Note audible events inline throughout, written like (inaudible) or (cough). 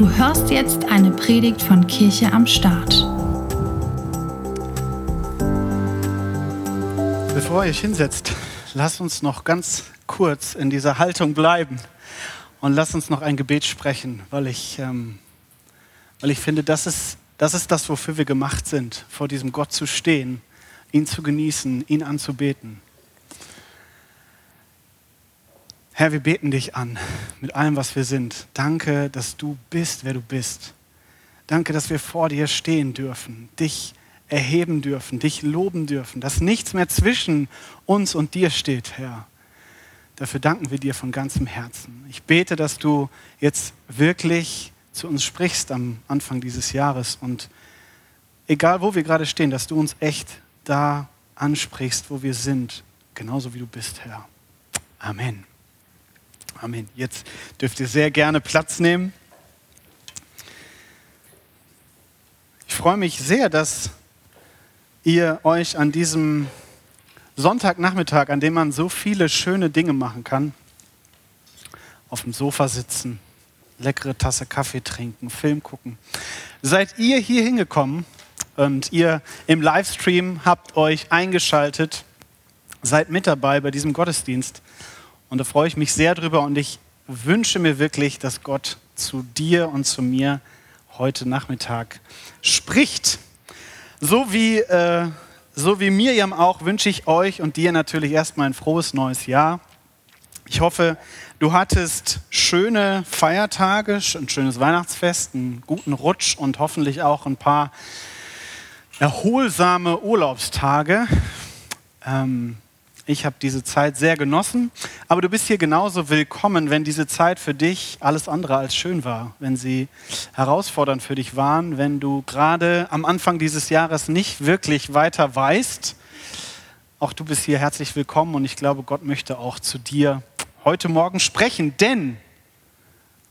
Du hörst jetzt eine Predigt von Kirche am Start. Bevor ihr euch hinsetzt, lasst uns noch ganz kurz in dieser Haltung bleiben und lasst uns noch ein Gebet sprechen, weil ich, ähm, weil ich finde, das ist, das ist das, wofür wir gemacht sind, vor diesem Gott zu stehen, ihn zu genießen, ihn anzubeten. Herr, wir beten dich an mit allem, was wir sind. Danke, dass du bist, wer du bist. Danke, dass wir vor dir stehen dürfen, dich erheben dürfen, dich loben dürfen, dass nichts mehr zwischen uns und dir steht, Herr. Dafür danken wir dir von ganzem Herzen. Ich bete, dass du jetzt wirklich zu uns sprichst am Anfang dieses Jahres und egal wo wir gerade stehen, dass du uns echt da ansprichst, wo wir sind, genauso wie du bist, Herr. Amen. Amen. Jetzt dürft ihr sehr gerne Platz nehmen. Ich freue mich sehr, dass ihr euch an diesem Sonntagnachmittag, an dem man so viele schöne Dinge machen kann, auf dem Sofa sitzen, leckere Tasse Kaffee trinken, Film gucken. Seid ihr hier hingekommen und ihr im Livestream habt euch eingeschaltet, seid mit dabei bei diesem Gottesdienst. Und da freue ich mich sehr drüber und ich wünsche mir wirklich, dass Gott zu dir und zu mir heute Nachmittag spricht. So wie, äh, so wie Miriam auch wünsche ich euch und dir natürlich erstmal ein frohes neues Jahr. Ich hoffe, du hattest schöne Feiertage, ein schönes Weihnachtsfest, einen guten Rutsch und hoffentlich auch ein paar erholsame Urlaubstage. Ähm, ich habe diese Zeit sehr genossen, aber du bist hier genauso willkommen, wenn diese Zeit für dich alles andere als schön war, wenn sie herausfordernd für dich waren, wenn du gerade am Anfang dieses Jahres nicht wirklich weiter weißt. Auch du bist hier herzlich willkommen und ich glaube, Gott möchte auch zu dir heute Morgen sprechen, denn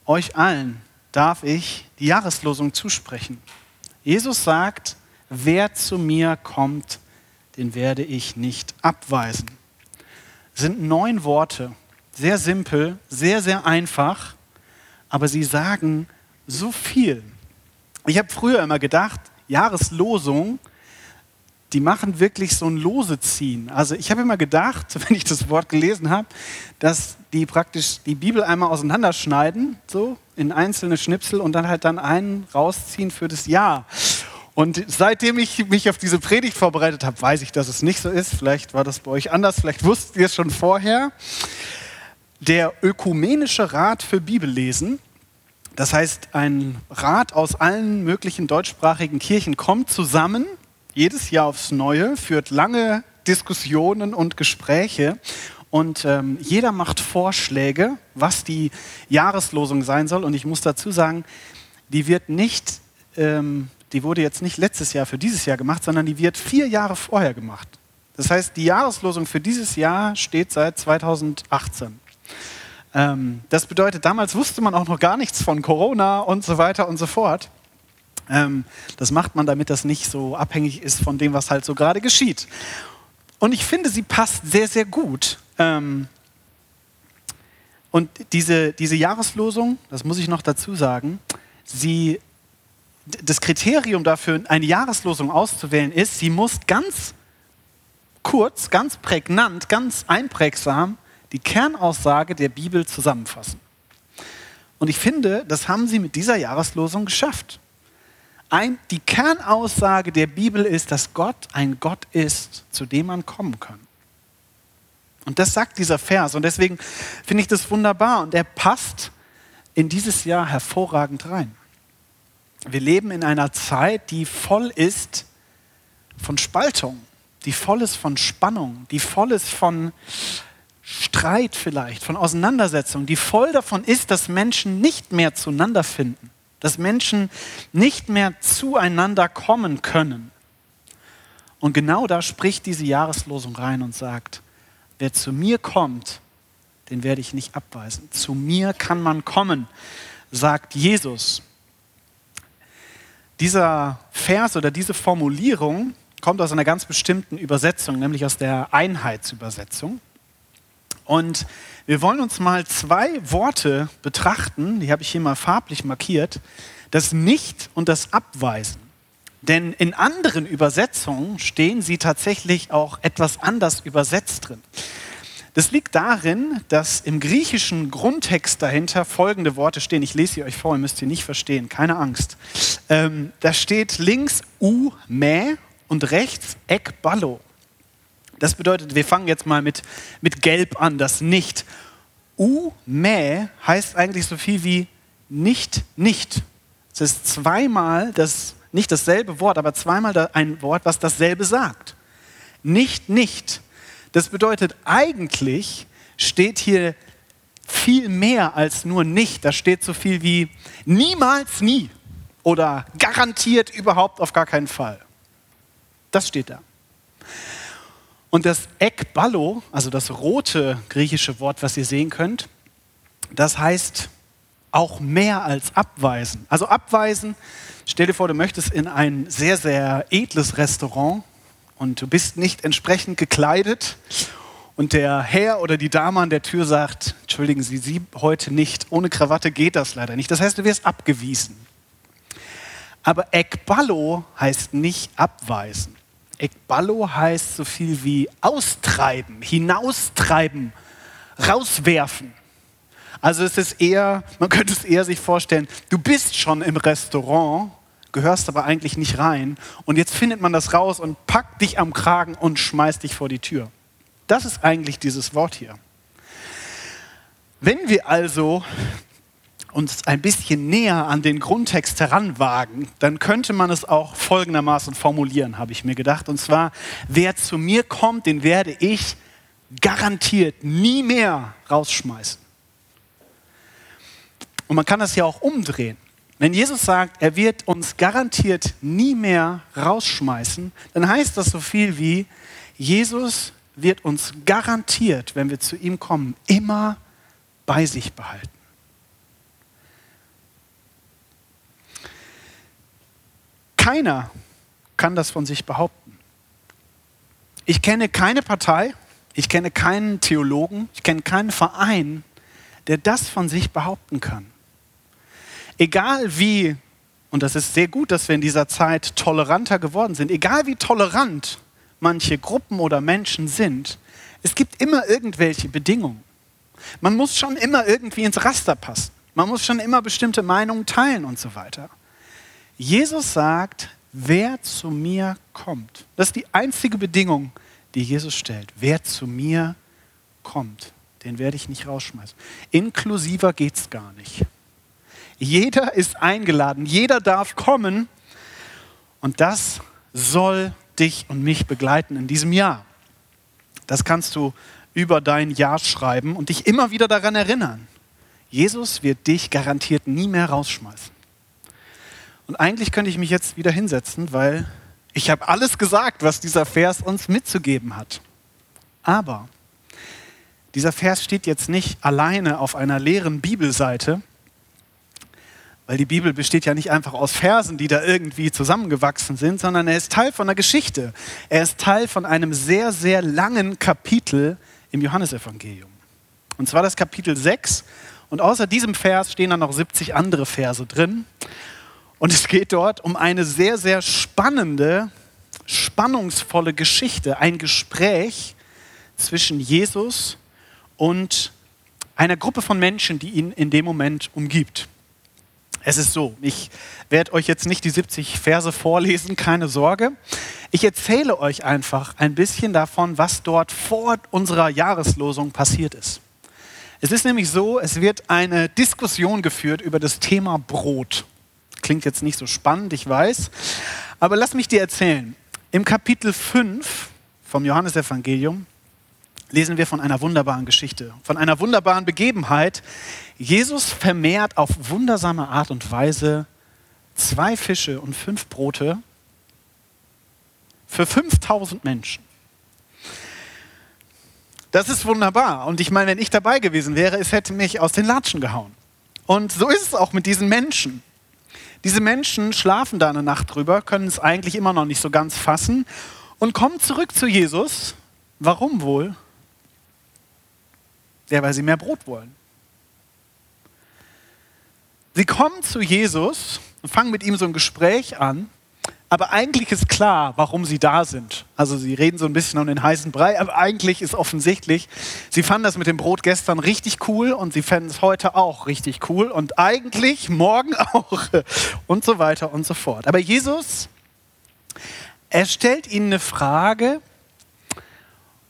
euch allen darf ich die Jahreslosung zusprechen. Jesus sagt, wer zu mir kommt, den werde ich nicht abweisen sind neun Worte. Sehr simpel, sehr, sehr einfach, aber sie sagen so viel. Ich habe früher immer gedacht, Jahreslosung, die machen wirklich so ein Loseziehen. Also ich habe immer gedacht, (laughs) wenn ich das Wort gelesen habe, dass die praktisch die Bibel einmal auseinanderschneiden, so in einzelne Schnipsel und dann halt dann einen rausziehen für das Jahr. Und seitdem ich mich auf diese Predigt vorbereitet habe, weiß ich, dass es nicht so ist. Vielleicht war das bei euch anders, vielleicht wusstet ihr es schon vorher. Der Ökumenische Rat für Bibellesen, das heißt ein Rat aus allen möglichen deutschsprachigen Kirchen, kommt zusammen, jedes Jahr aufs Neue, führt lange Diskussionen und Gespräche und ähm, jeder macht Vorschläge, was die Jahreslosung sein soll. Und ich muss dazu sagen, die wird nicht ähm, die wurde jetzt nicht letztes Jahr für dieses Jahr gemacht, sondern die wird vier Jahre vorher gemacht. Das heißt, die Jahreslosung für dieses Jahr steht seit 2018. Ähm, das bedeutet, damals wusste man auch noch gar nichts von Corona und so weiter und so fort. Ähm, das macht man, damit das nicht so abhängig ist von dem, was halt so gerade geschieht. Und ich finde, sie passt sehr, sehr gut. Ähm, und diese, diese Jahreslosung, das muss ich noch dazu sagen, sie das Kriterium dafür, eine Jahreslosung auszuwählen, ist, sie muss ganz kurz, ganz prägnant, ganz einprägsam die Kernaussage der Bibel zusammenfassen. Und ich finde, das haben sie mit dieser Jahreslosung geschafft. Ein, die Kernaussage der Bibel ist, dass Gott ein Gott ist, zu dem man kommen kann. Und das sagt dieser Vers. Und deswegen finde ich das wunderbar. Und er passt in dieses Jahr hervorragend rein. Wir leben in einer Zeit, die voll ist von Spaltung, die voll ist von Spannung, die voll ist von Streit vielleicht, von Auseinandersetzung, die voll davon ist, dass Menschen nicht mehr zueinander finden, dass Menschen nicht mehr zueinander kommen können. Und genau da spricht diese Jahreslosung rein und sagt, wer zu mir kommt, den werde ich nicht abweisen. Zu mir kann man kommen, sagt Jesus. Dieser Vers oder diese Formulierung kommt aus einer ganz bestimmten Übersetzung, nämlich aus der Einheitsübersetzung. Und wir wollen uns mal zwei Worte betrachten, die habe ich hier mal farblich markiert, das Nicht und das Abweisen. Denn in anderen Übersetzungen stehen sie tatsächlich auch etwas anders übersetzt drin. Das liegt darin, dass im griechischen Grundtext dahinter folgende Worte stehen. Ich lese sie euch vor, ihr müsst sie nicht verstehen, keine Angst. Ähm, da steht links u, mä und rechts ek, ballo. Das bedeutet, wir fangen jetzt mal mit, mit Gelb an, das Nicht. U, mä heißt eigentlich so viel wie nicht, nicht. Es ist zweimal das, nicht dasselbe Wort, aber zweimal ein Wort, was dasselbe sagt. Nicht, nicht. Das bedeutet, eigentlich steht hier viel mehr als nur nicht. Da steht so viel wie niemals nie oder garantiert überhaupt auf gar keinen Fall. Das steht da. Und das Ekballo, also das rote griechische Wort, was ihr sehen könnt, das heißt auch mehr als abweisen. Also abweisen, stell dir vor, du möchtest in ein sehr, sehr edles Restaurant und du bist nicht entsprechend gekleidet und der Herr oder die Dame an der Tür sagt, entschuldigen Sie, Sie heute nicht, ohne Krawatte geht das leider nicht. Das heißt, du wirst abgewiesen. Aber Ekballo heißt nicht abweisen. Ekballo heißt so viel wie austreiben, hinaustreiben, rauswerfen. Also es ist eher, man könnte es eher sich vorstellen, du bist schon im Restaurant gehörst aber eigentlich nicht rein. Und jetzt findet man das raus und packt dich am Kragen und schmeißt dich vor die Tür. Das ist eigentlich dieses Wort hier. Wenn wir also uns ein bisschen näher an den Grundtext heranwagen, dann könnte man es auch folgendermaßen formulieren, habe ich mir gedacht. Und zwar, wer zu mir kommt, den werde ich garantiert nie mehr rausschmeißen. Und man kann das ja auch umdrehen. Wenn Jesus sagt, er wird uns garantiert nie mehr rausschmeißen, dann heißt das so viel wie, Jesus wird uns garantiert, wenn wir zu ihm kommen, immer bei sich behalten. Keiner kann das von sich behaupten. Ich kenne keine Partei, ich kenne keinen Theologen, ich kenne keinen Verein, der das von sich behaupten kann egal wie, und das ist sehr gut, dass wir in dieser Zeit toleranter geworden sind, egal wie tolerant manche Gruppen oder Menschen sind, es gibt immer irgendwelche Bedingungen. Man muss schon immer irgendwie ins Raster passen. Man muss schon immer bestimmte Meinungen teilen und so weiter. Jesus sagt, wer zu mir kommt. Das ist die einzige Bedingung, die Jesus stellt. Wer zu mir kommt, den werde ich nicht rausschmeißen. Inklusiver geht es gar nicht. Jeder ist eingeladen, jeder darf kommen und das soll dich und mich begleiten in diesem Jahr. Das kannst du über dein Jahr schreiben und dich immer wieder daran erinnern. Jesus wird dich garantiert nie mehr rausschmeißen. Und eigentlich könnte ich mich jetzt wieder hinsetzen, weil ich habe alles gesagt, was dieser Vers uns mitzugeben hat. Aber dieser Vers steht jetzt nicht alleine auf einer leeren Bibelseite, weil die Bibel besteht ja nicht einfach aus Versen, die da irgendwie zusammengewachsen sind, sondern er ist Teil von der Geschichte. Er ist Teil von einem sehr, sehr langen Kapitel im Johannesevangelium. Und zwar das Kapitel 6. Und außer diesem Vers stehen dann noch 70 andere Verse drin. Und es geht dort um eine sehr, sehr spannende, spannungsvolle Geschichte, ein Gespräch zwischen Jesus und einer Gruppe von Menschen, die ihn in dem Moment umgibt. Es ist so, ich werde euch jetzt nicht die 70 Verse vorlesen, keine Sorge. Ich erzähle euch einfach ein bisschen davon, was dort vor unserer Jahreslosung passiert ist. Es ist nämlich so, es wird eine Diskussion geführt über das Thema Brot. Klingt jetzt nicht so spannend, ich weiß, aber lass mich dir erzählen. Im Kapitel 5 vom Johannesevangelium lesen wir von einer wunderbaren Geschichte, von einer wunderbaren Begebenheit. Jesus vermehrt auf wundersame Art und Weise zwei Fische und fünf Brote für 5000 Menschen. Das ist wunderbar. Und ich meine, wenn ich dabei gewesen wäre, es hätte mich aus den Latschen gehauen. Und so ist es auch mit diesen Menschen. Diese Menschen schlafen da eine Nacht drüber, können es eigentlich immer noch nicht so ganz fassen und kommen zurück zu Jesus. Warum wohl? Ja, weil sie mehr Brot wollen. Sie kommen zu Jesus und fangen mit ihm so ein Gespräch an aber eigentlich ist klar, warum sie da sind. Also sie reden so ein bisschen um den heißen Brei, aber eigentlich ist offensichtlich, sie fanden das mit dem Brot gestern richtig cool und sie fänden es heute auch richtig cool und eigentlich morgen (laughs) auch und so weiter und so fort. Aber Jesus, er stellt ihnen eine Frage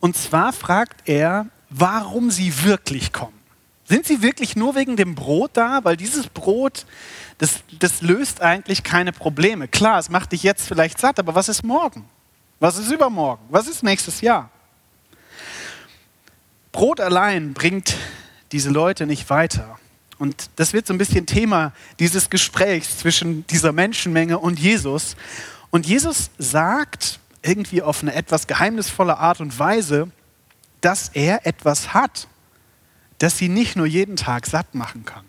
und zwar fragt er, warum sie wirklich kommen. Sind sie wirklich nur wegen dem Brot da? Weil dieses Brot, das, das löst eigentlich keine Probleme. Klar, es macht dich jetzt vielleicht satt, aber was ist morgen? Was ist übermorgen? Was ist nächstes Jahr? Brot allein bringt diese Leute nicht weiter. Und das wird so ein bisschen Thema dieses Gesprächs zwischen dieser Menschenmenge und Jesus. Und Jesus sagt irgendwie auf eine etwas geheimnisvolle Art und Weise, dass er etwas hat, dass sie nicht nur jeden Tag satt machen kann.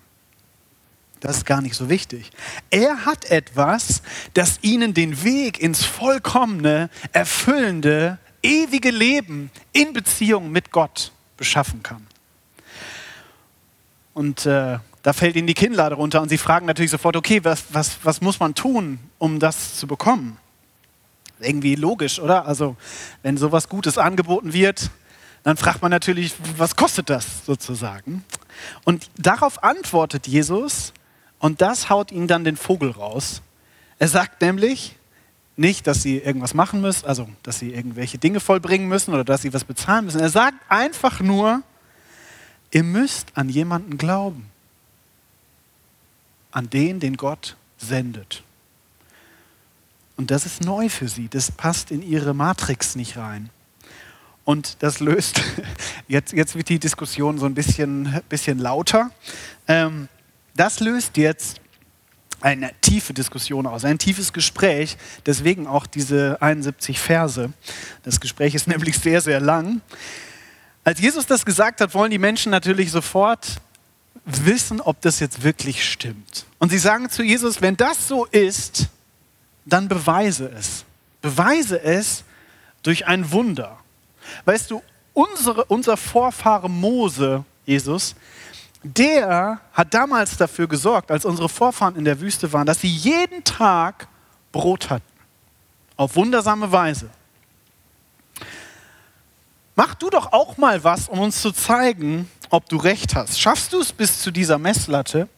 Das ist gar nicht so wichtig. Er hat etwas, das ihnen den Weg ins vollkommene, erfüllende, ewige Leben in Beziehung mit Gott beschaffen kann. Und äh, da fällt ihnen die Kinnlade runter und sie fragen natürlich sofort, okay, was, was, was muss man tun, um das zu bekommen? Irgendwie logisch, oder? Also wenn sowas Gutes angeboten wird, dann fragt man natürlich, was kostet das sozusagen? Und darauf antwortet Jesus und das haut ihnen dann den Vogel raus. Er sagt nämlich nicht, dass sie irgendwas machen müssen, also dass sie irgendwelche Dinge vollbringen müssen oder dass sie was bezahlen müssen. Er sagt einfach nur, ihr müsst an jemanden glauben. An den, den Gott sendet. Und das ist neu für sie. Das passt in ihre Matrix nicht rein. Und das löst, (laughs) jetzt, jetzt wird die Diskussion so ein bisschen, bisschen lauter. Ähm, das löst jetzt eine tiefe Diskussion aus, ein tiefes Gespräch, deswegen auch diese 71 Verse. Das Gespräch ist (laughs) nämlich sehr, sehr lang. Als Jesus das gesagt hat, wollen die Menschen natürlich sofort wissen, ob das jetzt wirklich stimmt. Und sie sagen zu Jesus, wenn das so ist, dann beweise es. Beweise es durch ein Wunder. Weißt du, unsere, unser Vorfahre Mose, Jesus, der hat damals dafür gesorgt, als unsere Vorfahren in der Wüste waren, dass sie jeden Tag Brot hatten. Auf wundersame Weise. Mach du doch auch mal was, um uns zu zeigen, ob du recht hast. Schaffst du es bis zu dieser Messlatte?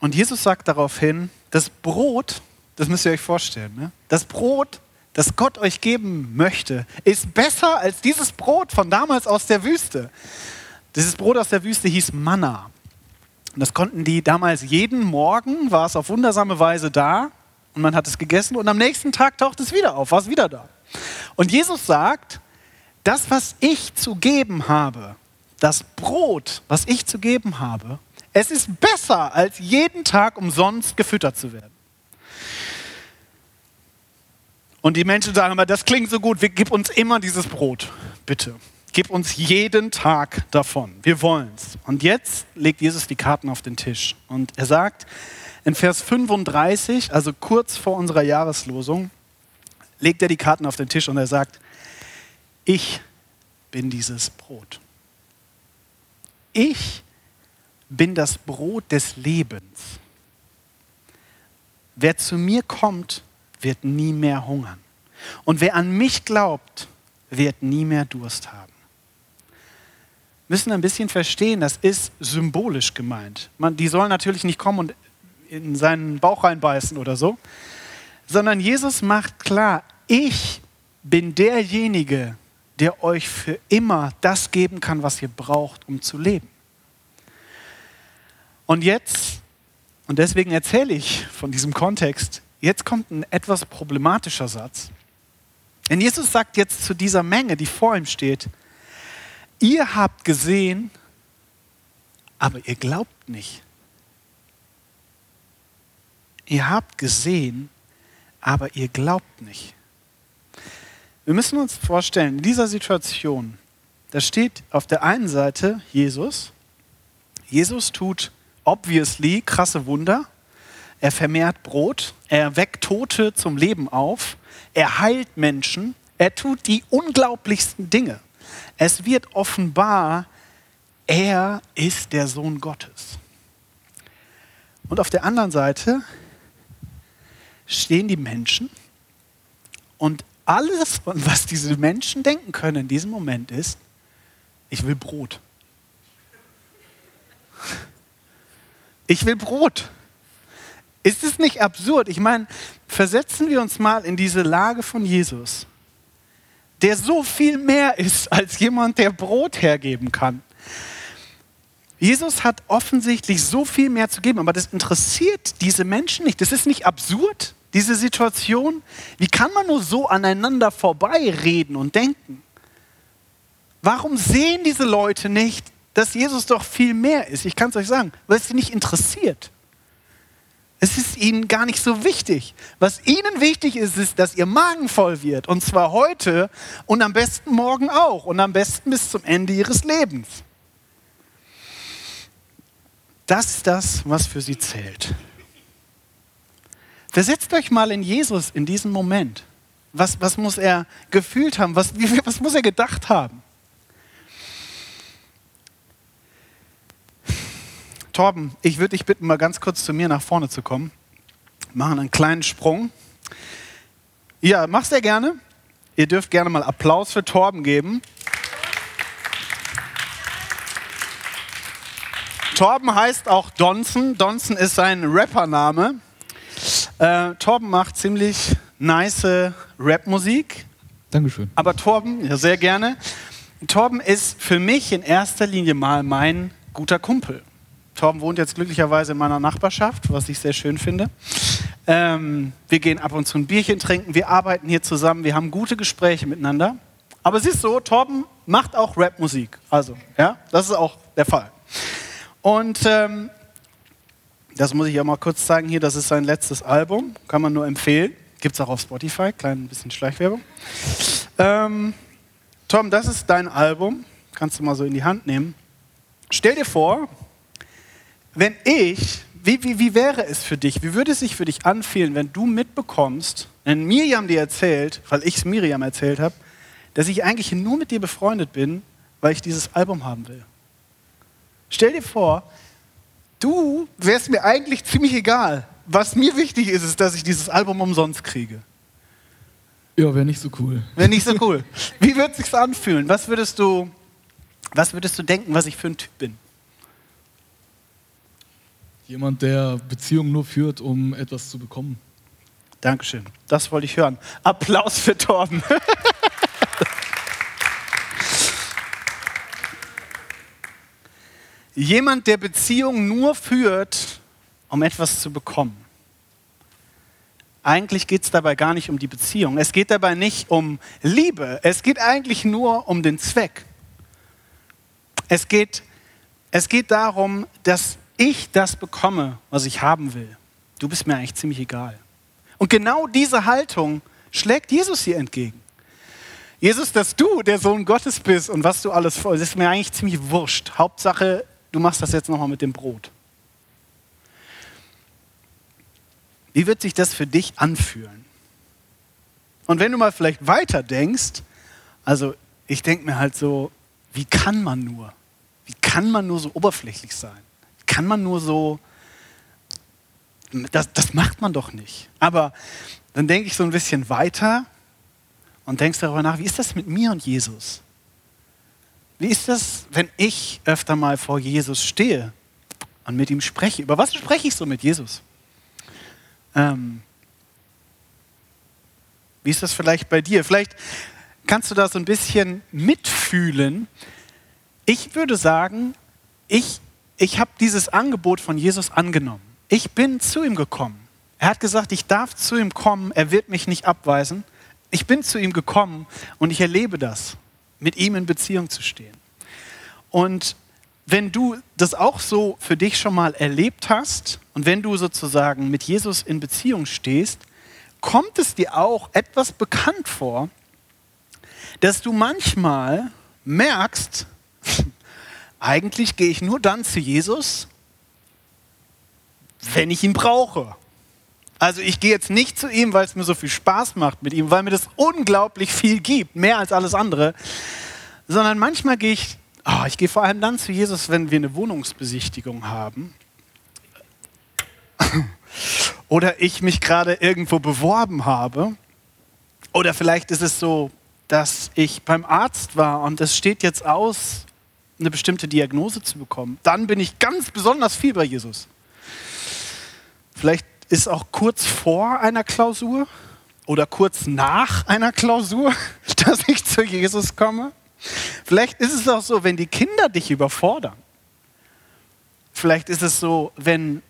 Und Jesus sagt daraufhin, das Brot, das müsst ihr euch vorstellen, ne? das Brot das Gott euch geben möchte, ist besser als dieses Brot von damals aus der Wüste. Dieses Brot aus der Wüste hieß Manna. Und das konnten die damals jeden Morgen, war es auf wundersame Weise da und man hat es gegessen und am nächsten Tag taucht es wieder auf, war es wieder da. Und Jesus sagt, das, was ich zu geben habe, das Brot, was ich zu geben habe, es ist besser, als jeden Tag umsonst gefüttert zu werden. Und die Menschen sagen immer, das klingt so gut, gib uns immer dieses Brot, bitte. Gib uns jeden Tag davon. Wir wollen es. Und jetzt legt Jesus die Karten auf den Tisch. Und er sagt in Vers 35, also kurz vor unserer Jahreslosung, legt er die Karten auf den Tisch und er sagt, ich bin dieses Brot. Ich bin das Brot des Lebens. Wer zu mir kommt, wird nie mehr hungern. Und wer an mich glaubt, wird nie mehr Durst haben. Wir müssen ein bisschen verstehen, das ist symbolisch gemeint. Man, die sollen natürlich nicht kommen und in seinen Bauch reinbeißen oder so, sondern Jesus macht klar, ich bin derjenige, der euch für immer das geben kann, was ihr braucht, um zu leben. Und jetzt, und deswegen erzähle ich von diesem Kontext, Jetzt kommt ein etwas problematischer Satz. Denn Jesus sagt jetzt zu dieser Menge, die vor ihm steht, ihr habt gesehen, aber ihr glaubt nicht. Ihr habt gesehen, aber ihr glaubt nicht. Wir müssen uns vorstellen, in dieser Situation, da steht auf der einen Seite Jesus. Jesus tut obviously krasse Wunder er vermehrt Brot, er weckt Tote zum Leben auf, er heilt Menschen, er tut die unglaublichsten Dinge. es wird offenbar, er ist der Sohn Gottes. Und auf der anderen Seite stehen die Menschen und alles, was diese Menschen denken können in diesem Moment ist, ich will Brot. Ich will Brot. Ist es nicht absurd? Ich meine, versetzen wir uns mal in diese Lage von Jesus, der so viel mehr ist (laughs) als jemand, der Brot hergeben kann. Jesus hat offensichtlich so viel mehr zu geben, aber das interessiert diese Menschen nicht. Das ist nicht absurd, diese Situation. Wie kann man nur so aneinander vorbeireden und denken? Warum sehen diese Leute nicht, dass Jesus doch viel mehr ist? Ich kann es euch sagen, weil es sie nicht interessiert. Es ist ihnen gar nicht so wichtig. Was ihnen wichtig ist, ist, dass ihr Magen voll wird. Und zwar heute und am besten morgen auch. Und am besten bis zum Ende ihres Lebens. Das ist das, was für sie zählt. Versetzt euch mal in Jesus in diesem Moment. Was, was muss er gefühlt haben? Was, (laughs) was muss er gedacht haben? Torben, ich würde dich bitten, mal ganz kurz zu mir nach vorne zu kommen. Machen einen kleinen Sprung. Ja, mach sehr gerne. Ihr dürft gerne mal Applaus für Torben geben. Torben heißt auch Donson. Donson ist sein Rappername. Äh, Torben macht ziemlich nice Rapmusik. Dankeschön. Aber Torben, ja sehr gerne. Torben ist für mich in erster Linie mal mein guter Kumpel. Torben wohnt jetzt glücklicherweise in meiner Nachbarschaft, was ich sehr schön finde. Ähm, wir gehen ab und zu ein Bierchen trinken, wir arbeiten hier zusammen, wir haben gute Gespräche miteinander. Aber es ist so, Torben macht auch Rapmusik. Also, ja, das ist auch der Fall. Und ähm, das muss ich ja mal kurz zeigen hier, das ist sein letztes Album, kann man nur empfehlen. Gibt es auch auf Spotify, klein bisschen Schleichwerbung. Ähm, Tom, das ist dein Album, kannst du mal so in die Hand nehmen. Stell dir vor, wenn ich, wie, wie, wie wäre es für dich, wie würde es sich für dich anfühlen, wenn du mitbekommst, wenn Miriam dir erzählt, weil ich es Miriam erzählt habe, dass ich eigentlich nur mit dir befreundet bin, weil ich dieses Album haben will? Stell dir vor, du wärst mir eigentlich ziemlich egal. Was mir wichtig ist, ist, dass ich dieses Album umsonst kriege. Ja, wäre nicht so cool. Wäre nicht so cool. (laughs) Wie würde es sich anfühlen? Was würdest du, was würdest du denken, was ich für ein Typ bin? Jemand, der Beziehungen nur führt, um etwas zu bekommen. Dankeschön. Das wollte ich hören. Applaus für Torben. (laughs) Jemand, der Beziehungen nur führt, um etwas zu bekommen. Eigentlich geht es dabei gar nicht um die Beziehung. Es geht dabei nicht um Liebe. Es geht eigentlich nur um den Zweck. Es geht, es geht darum, dass ich das bekomme, was ich haben will. Du bist mir eigentlich ziemlich egal. Und genau diese Haltung schlägt Jesus hier entgegen. Jesus, dass du der Sohn Gottes bist und was du alles vor, ist mir eigentlich ziemlich wurscht. Hauptsache, du machst das jetzt nochmal mit dem Brot. Wie wird sich das für dich anfühlen? Und wenn du mal vielleicht weiter denkst, also ich denke mir halt so, wie kann man nur? Wie kann man nur so oberflächlich sein? Kann man nur so, das, das macht man doch nicht. Aber dann denke ich so ein bisschen weiter und denkst darüber nach, wie ist das mit mir und Jesus? Wie ist das, wenn ich öfter mal vor Jesus stehe und mit ihm spreche? Über was spreche ich so mit Jesus? Ähm, wie ist das vielleicht bei dir? Vielleicht kannst du da so ein bisschen mitfühlen. Ich würde sagen, ich, ich habe dieses Angebot von Jesus angenommen. Ich bin zu ihm gekommen. Er hat gesagt, ich darf zu ihm kommen, er wird mich nicht abweisen. Ich bin zu ihm gekommen und ich erlebe das mit ihm in Beziehung zu stehen. Und wenn du das auch so für dich schon mal erlebt hast und wenn du sozusagen mit Jesus in Beziehung stehst, kommt es dir auch etwas bekannt vor, dass du manchmal merkst, (laughs) eigentlich gehe ich nur dann zu Jesus, wenn ich ihn brauche. Also ich gehe jetzt nicht zu ihm, weil es mir so viel Spaß macht mit ihm, weil mir das unglaublich viel gibt, mehr als alles andere, sondern manchmal gehe ich, oh, ich gehe vor allem dann zu Jesus, wenn wir eine Wohnungsbesichtigung haben (laughs) oder ich mich gerade irgendwo beworben habe oder vielleicht ist es so, dass ich beim Arzt war und es steht jetzt aus, eine bestimmte Diagnose zu bekommen. Dann bin ich ganz besonders viel bei Jesus. Vielleicht ist auch kurz vor einer Klausur oder kurz nach einer Klausur, (laughs) dass ich zu Jesus komme. Vielleicht ist es auch so, wenn die Kinder dich überfordern. Vielleicht ist es so, wenn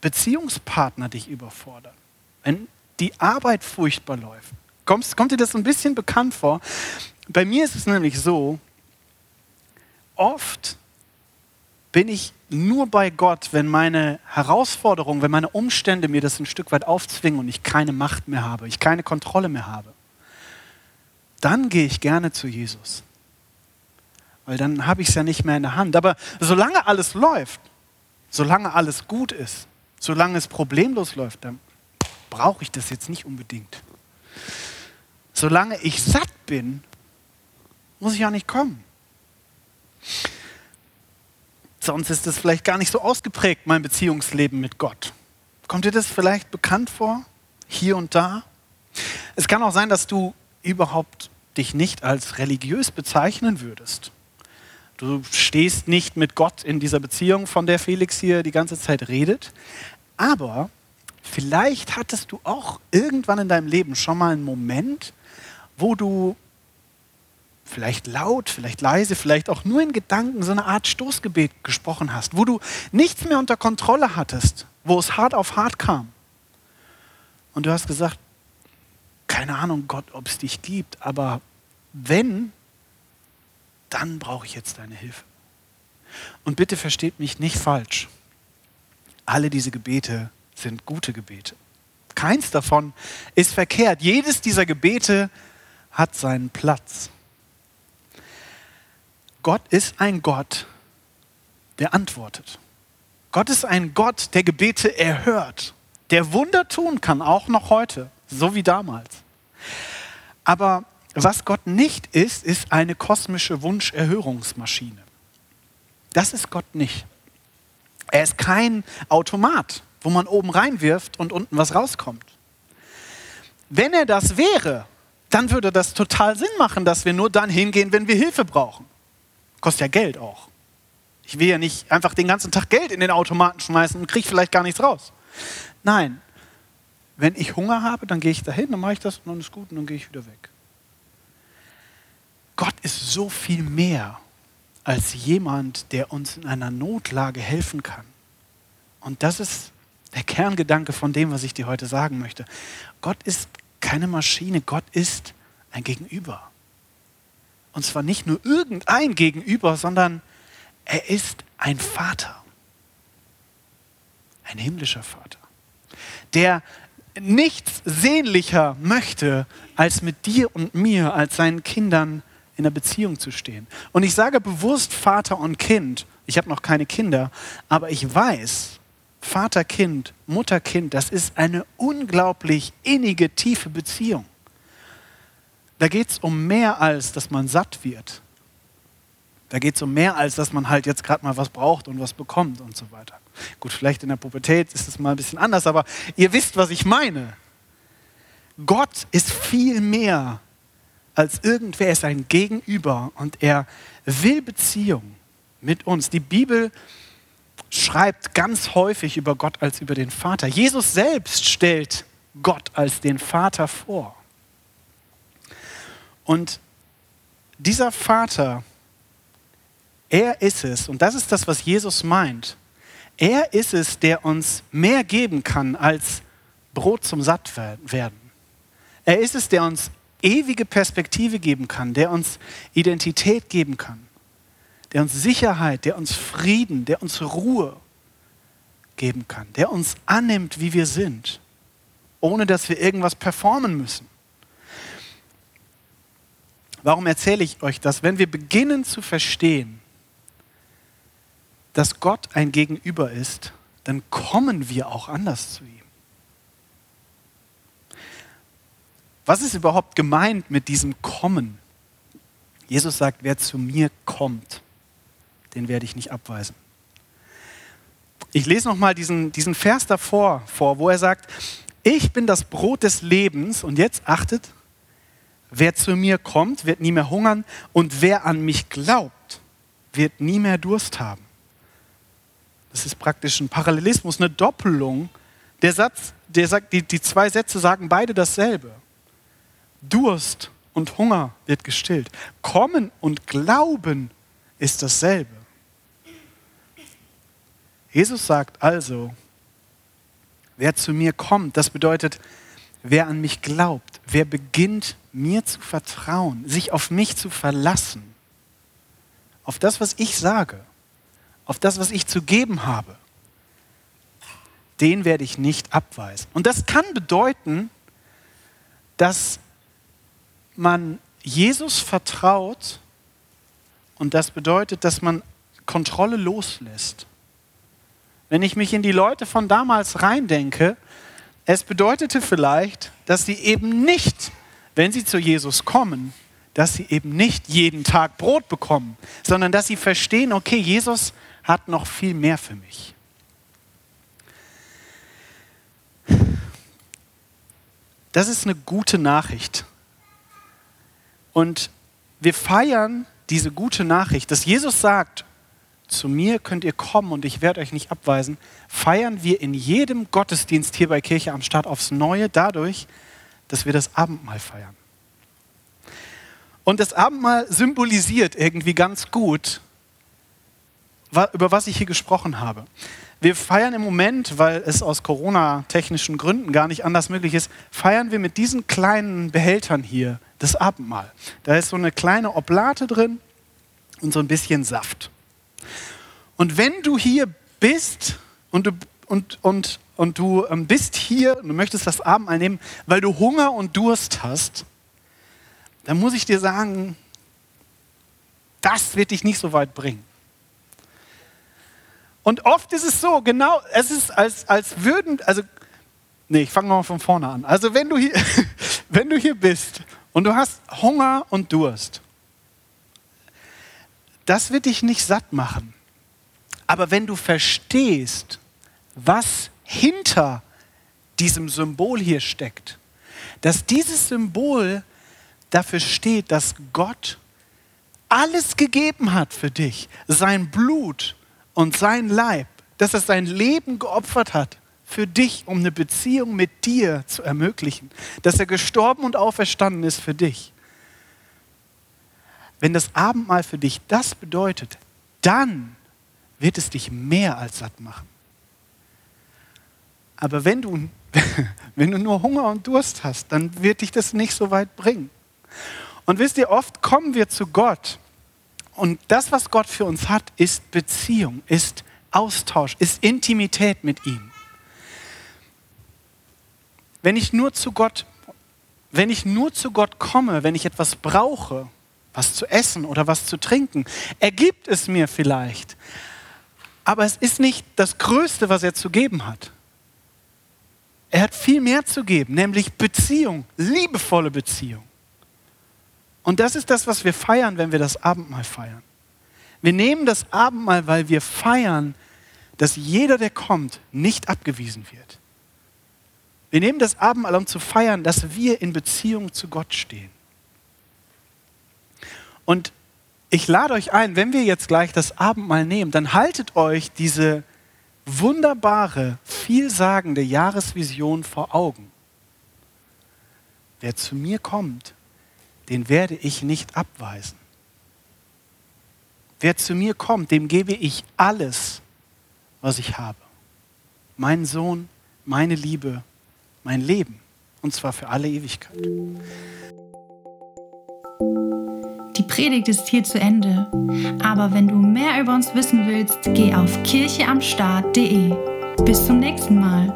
Beziehungspartner dich überfordern. Wenn die Arbeit furchtbar läuft. Kommt, kommt dir das ein bisschen bekannt vor? Bei mir ist es nämlich so, oft bin ich nur bei Gott, wenn meine Herausforderungen, wenn meine Umstände mir das ein Stück weit aufzwingen und ich keine Macht mehr habe, ich keine Kontrolle mehr habe. Dann gehe ich gerne zu Jesus. Weil dann habe ich es ja nicht mehr in der Hand. Aber solange alles läuft, solange alles gut ist, solange es problemlos läuft, dann brauche ich das jetzt nicht unbedingt. Solange ich satt bin, muss ich auch nicht kommen. Sonst ist es vielleicht gar nicht so ausgeprägt, mein Beziehungsleben mit Gott. Kommt dir das vielleicht bekannt vor? Hier und da? Es kann auch sein, dass du überhaupt dich nicht als religiös bezeichnen würdest. Du stehst nicht mit Gott in dieser Beziehung, von der Felix hier die ganze Zeit redet. Aber vielleicht hattest du auch irgendwann in deinem Leben schon mal einen Moment, wo du vielleicht laut, vielleicht leise, vielleicht auch nur in Gedanken so eine Art Stoßgebet gesprochen hast, wo du nichts mehr unter Kontrolle hattest, wo es hart auf hart kam. Und du hast gesagt, keine Ahnung, Gott, ob es dich gibt, aber wenn, dann brauche ich jetzt deine Hilfe. Und bitte versteht mich nicht falsch. Alle diese Gebete sind gute Gebete. Keins davon ist verkehrt. Jedes dieser Gebete hat seinen Platz. Gott ist ein Gott, der antwortet. Gott ist ein Gott, der Gebete erhört, der Wunder tun kann, auch noch heute, so wie damals. Aber was Gott nicht ist, ist eine kosmische Wunscherhörungsmaschine. Das ist Gott nicht. Er ist kein Automat, wo man oben reinwirft und unten was rauskommt. Wenn er das wäre, dann würde das total Sinn machen, dass wir nur dann hingehen, wenn wir Hilfe brauchen. Kostet ja Geld auch. Ich will ja nicht einfach den ganzen Tag Geld in den Automaten schmeißen und kriege vielleicht gar nichts raus. Nein, wenn ich Hunger habe, dann gehe ich dahin, dann mache ich das und dann ist gut und dann gehe ich wieder weg. Gott ist so viel mehr als jemand, der uns in einer Notlage helfen kann. Und das ist der Kerngedanke von dem, was ich dir heute sagen möchte. Gott ist keine Maschine, Gott ist ein Gegenüber. Und zwar nicht nur irgendein Gegenüber, sondern er ist ein Vater. Ein himmlischer Vater. Der nichts sehnlicher möchte, als mit dir und mir, als seinen Kindern in einer Beziehung zu stehen. Und ich sage bewusst Vater und Kind. Ich habe noch keine Kinder, aber ich weiß, Vater, Kind, Mutter, Kind, das ist eine unglaublich innige, tiefe Beziehung. Da geht es um mehr als, dass man satt wird. Da geht es um mehr als, dass man halt jetzt gerade mal was braucht und was bekommt und so weiter. Gut, vielleicht in der Pubertät ist es mal ein bisschen anders, aber ihr wisst, was ich meine. Gott ist viel mehr als irgendwer, er ist ein Gegenüber und er will Beziehung mit uns. Die Bibel schreibt ganz häufig über Gott als über den Vater. Jesus selbst stellt Gott als den Vater vor. Und dieser Vater, er ist es, und das ist das, was Jesus meint, er ist es, der uns mehr geben kann als Brot zum Sattwerden. Er ist es, der uns ewige Perspektive geben kann, der uns Identität geben kann, der uns Sicherheit, der uns Frieden, der uns Ruhe geben kann, der uns annimmt, wie wir sind, ohne dass wir irgendwas performen müssen. Warum erzähle ich euch das? Wenn wir beginnen zu verstehen, dass Gott ein Gegenüber ist, dann kommen wir auch anders zu ihm. Was ist überhaupt gemeint mit diesem Kommen? Jesus sagt, wer zu mir kommt, den werde ich nicht abweisen. Ich lese nochmal diesen, diesen Vers davor vor, wo er sagt, ich bin das Brot des Lebens und jetzt achtet, wer zu mir kommt, wird nie mehr hungern und wer an mich glaubt, wird nie mehr Durst haben. Das ist praktisch ein Parallelismus, eine Doppelung. Der Satz, der sagt, die, die zwei Sätze sagen beide dasselbe. Durst und Hunger wird gestillt. Kommen und Glauben ist dasselbe. Jesus sagt also, wer zu mir kommt, das bedeutet, wer an mich glaubt, wer beginnt mir zu vertrauen, sich auf mich zu verlassen, auf das, was ich sage, auf das, was ich zu geben habe, den werde ich nicht abweisen. Und das kann bedeuten, dass man Jesus vertraut und das bedeutet, dass man Kontrolle loslässt. Wenn ich mich in die Leute von damals reindenke, es bedeutete vielleicht, dass sie eben nicht, wenn sie zu Jesus kommen, dass sie eben nicht jeden Tag Brot bekommen, sondern dass sie verstehen, okay, Jesus hat noch viel mehr für mich. Das ist eine gute Nachricht. Und wir feiern diese gute Nachricht, dass Jesus sagt, zu mir könnt ihr kommen und ich werde euch nicht abweisen, feiern wir in jedem Gottesdienst hier bei Kirche am Start aufs Neue dadurch, dass wir das Abendmahl feiern. Und das Abendmahl symbolisiert irgendwie ganz gut, über was ich hier gesprochen habe. Wir feiern im Moment, weil es aus Corona-technischen Gründen gar nicht anders möglich ist, feiern wir mit diesen kleinen Behältern hier das Abendmahl. Da ist so eine kleine Oblate drin und so ein bisschen Saft. Und wenn du hier bist und du, und, und, und du ähm, bist hier und du möchtest das Abendmahl nehmen, weil du Hunger und Durst hast, dann muss ich dir sagen, das wird dich nicht so weit bringen. Und oft ist es so, genau, es ist als, als würden, also, nee, ich fange mal von vorne an. Also wenn du, hier, (laughs) wenn du hier bist und du hast Hunger und Durst, das wird dich nicht satt machen. Aber wenn du verstehst, was hinter diesem Symbol hier steckt, dass dieses Symbol dafür steht, dass Gott alles gegeben hat für dich, sein Blut, und sein Leib, dass er sein Leben geopfert hat für dich, um eine Beziehung mit dir zu ermöglichen, dass er gestorben und auferstanden ist für dich. Wenn das Abendmahl für dich das bedeutet, dann wird es dich mehr als satt machen. Aber wenn du, (laughs) wenn du nur Hunger und Durst hast, dann wird dich das nicht so weit bringen. Und wisst ihr, oft kommen wir zu Gott und das, was Gott für uns hat, ist Beziehung, ist Austausch, ist Intimität mit ihm. Wenn ich nur zu Gott, wenn ich nur zu Gott komme, wenn ich etwas brauche, was zu essen oder was zu trinken, ergibt es mir vielleicht. Aber es ist nicht das Größte, was er zu geben hat. Er hat viel mehr zu geben, nämlich Beziehung, liebevolle Beziehung. Und das ist das, was wir feiern, wenn wir das Abendmahl feiern. Wir nehmen das Abendmahl, weil wir feiern, dass jeder, der kommt, nicht abgewiesen wird. Wir nehmen das Abendmahl, um zu feiern, dass wir in Beziehung zu Gott stehen. Und ich lade euch ein, wenn wir jetzt gleich das Abendmahl nehmen, dann haltet euch diese wunderbare, vielsagende Jahresvision vor Augen. Wer zu mir kommt, den werde ich nicht abweisen. Wer zu mir kommt, dem gebe ich alles, was ich habe. Mein Sohn, meine Liebe, mein Leben. Und zwar für alle Ewigkeit. Die Predigt ist hier zu Ende. Aber wenn du mehr über uns wissen willst, geh auf kircheamstart.de. Bis zum nächsten Mal.